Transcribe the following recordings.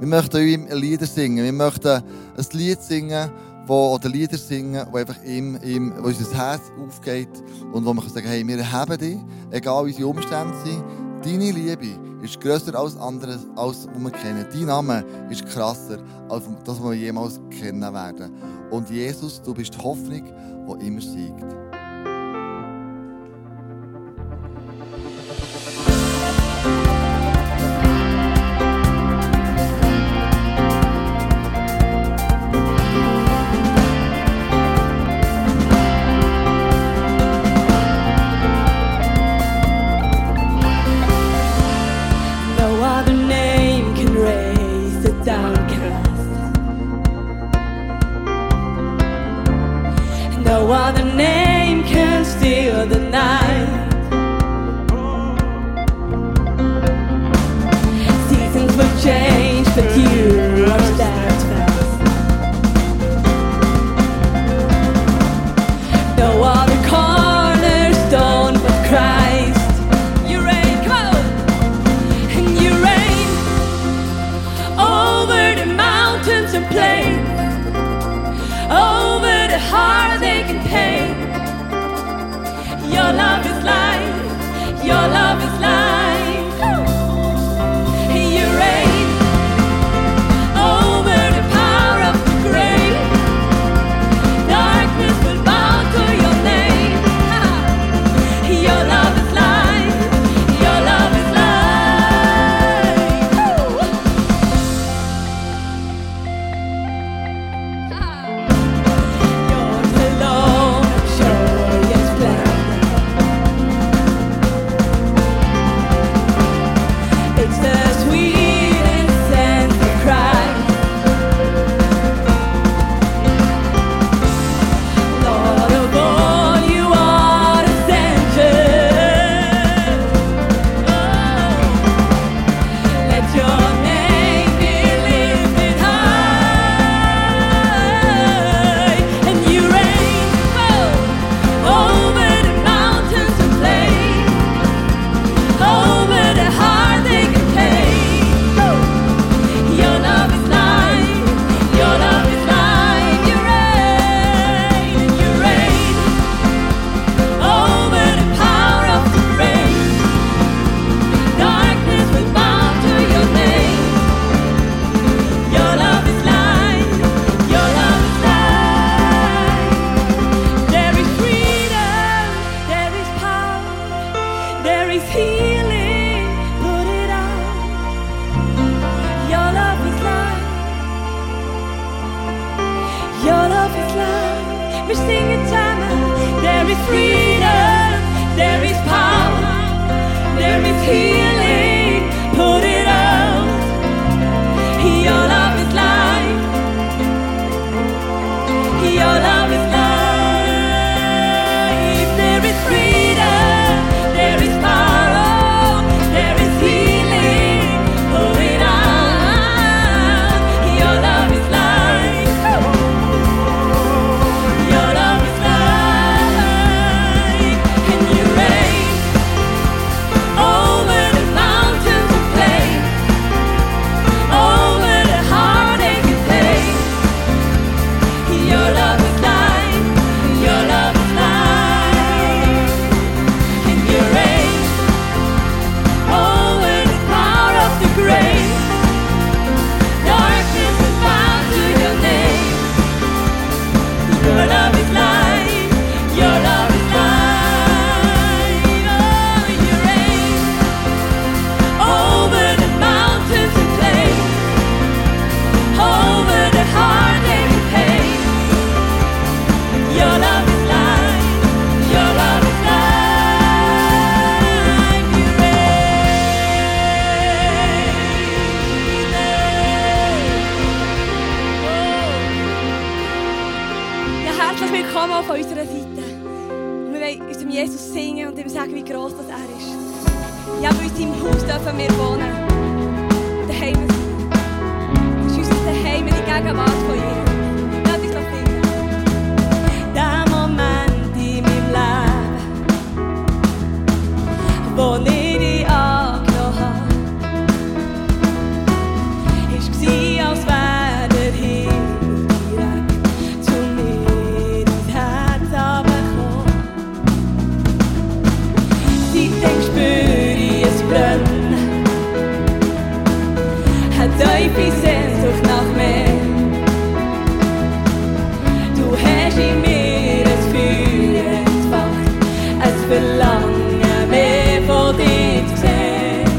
Wir möchten ihm Lieder singen. Wir möchten ein Lied singen, wo, oder Lieder singen, wo einfach ihm, ihm, wo unser Herz aufgeht und wo wir kann sagen, hey, wir haben dich, egal wie unsere Umstände sind. Deine Liebe ist grösser als anderes, als was wir kennen. Dein Name ist krasser als das, was wir jemals kennen werden. Und Jesus, du bist die Hoffnung, die immer siegt. every single time I'm very free. tiefe Sehnsucht nach mehr. Du hast in mir ein Feuer entfacht, ein Verlangen mehr von dir zu sehen.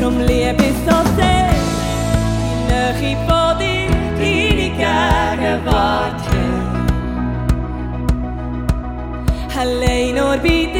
Drum liebe ich so sehr, die Nähe von dir, deine Gegenwart. Allein nur bei dir.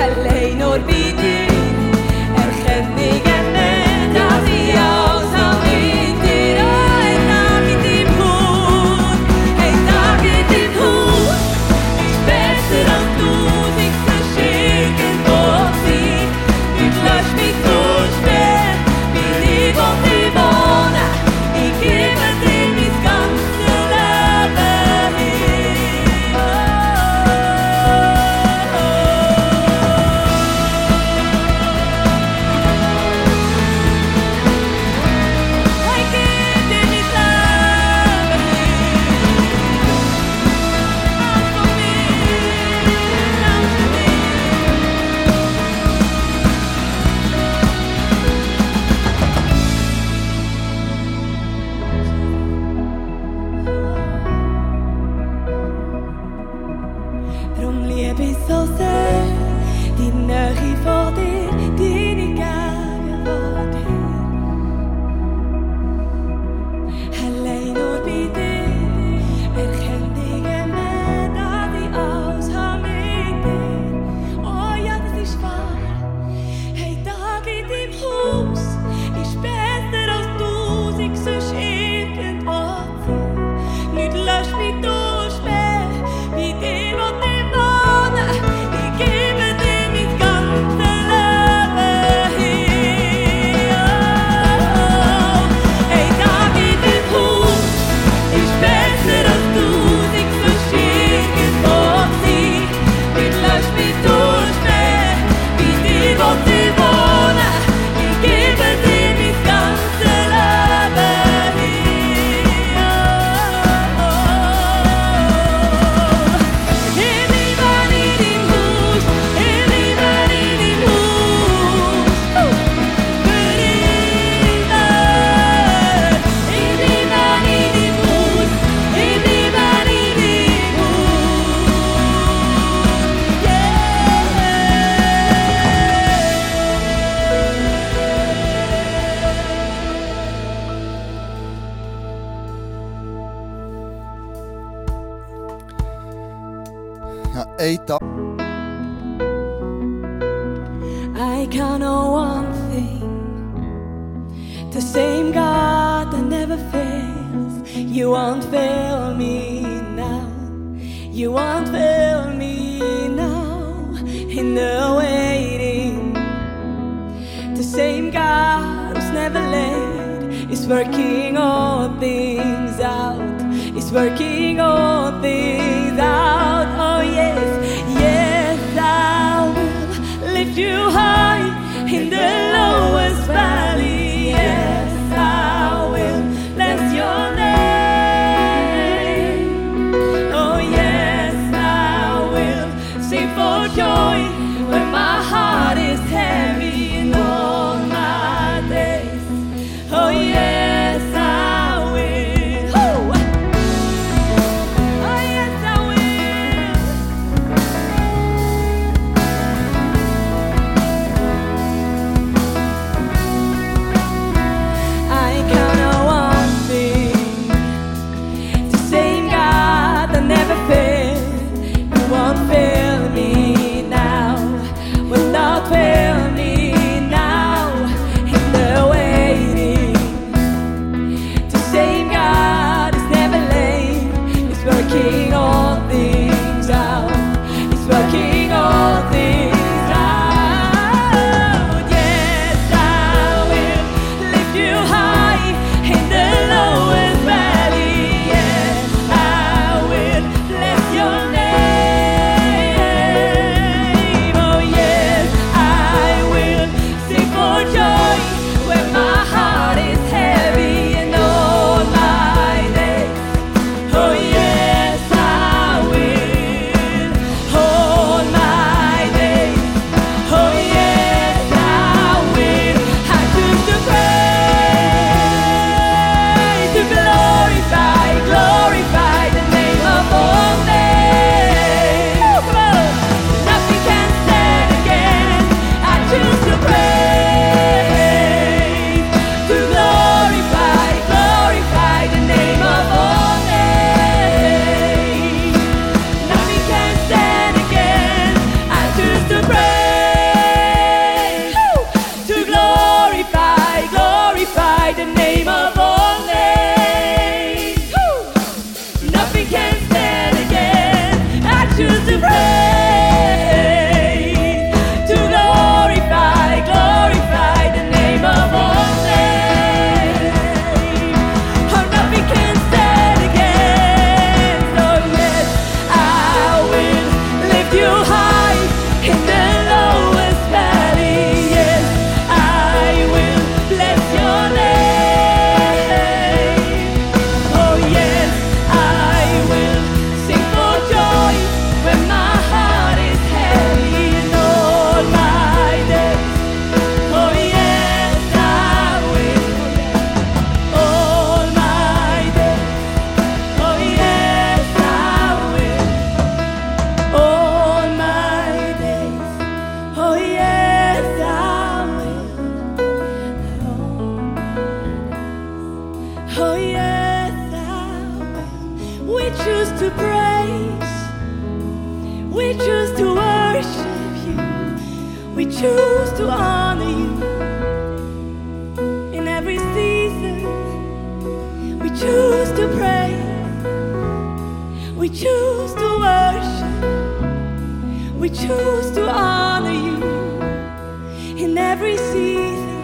i'll Halle in Orbitin, Erchenige. You won't fail me now. You won't fail me now. In the waiting, the same God who's never late is working all things out. Is working all things out. Oh yes, yes, I will lift you high. working all things out. He's working all things. Oh, yes, thou. We choose to praise. We choose to worship you. We choose to honor you. In every season, we choose to pray, We choose to worship. We choose to honor you. In every season.